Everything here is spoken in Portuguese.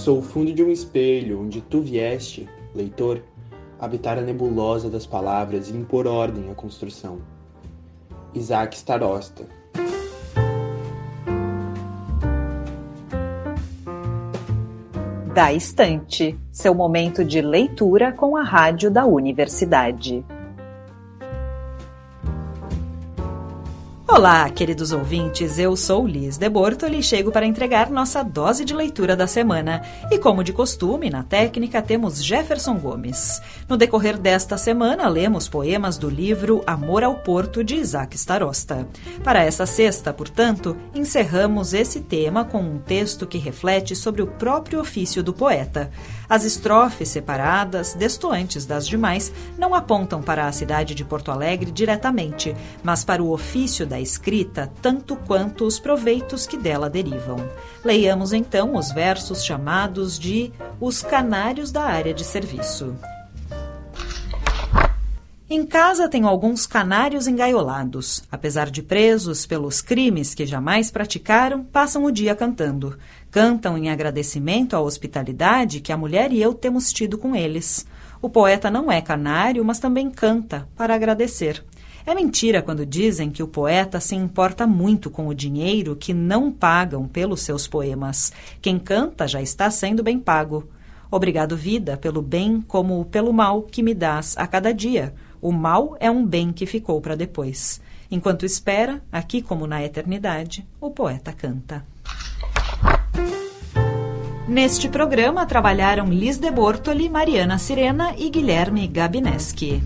Sou o fundo de um espelho onde tu vieste, leitor, habitar a nebulosa das palavras e impor ordem à construção. Isaac Starosta Da Estante, seu momento de leitura com a rádio da universidade. Olá, queridos ouvintes, eu sou Liz de Bortoli e chego para entregar nossa dose de leitura da semana. E como de costume, na técnica temos Jefferson Gomes. No decorrer desta semana, lemos poemas do livro Amor ao Porto, de Isaac Starosta. Para essa sexta, portanto, encerramos esse tema com um texto que reflete sobre o próprio ofício do poeta. As estrofes separadas, destoantes das demais, não apontam para a cidade de Porto Alegre diretamente, mas para o ofício da escrita, tanto quanto os proveitos que dela derivam. Leiamos então os versos chamados de Os Canários da Área de Serviço. Em casa tenho alguns canários engaiolados. Apesar de presos pelos crimes que jamais praticaram, passam o dia cantando. Cantam em agradecimento à hospitalidade que a mulher e eu temos tido com eles. O poeta não é canário, mas também canta para agradecer. É mentira quando dizem que o poeta se importa muito com o dinheiro que não pagam pelos seus poemas. Quem canta já está sendo bem pago. Obrigado, vida, pelo bem como pelo mal que me dás a cada dia o mal é um bem que ficou para depois. Enquanto espera, aqui como na eternidade, o poeta canta. Neste programa trabalharam Liz de Bortoli, Mariana Sirena e Guilherme Gabineski.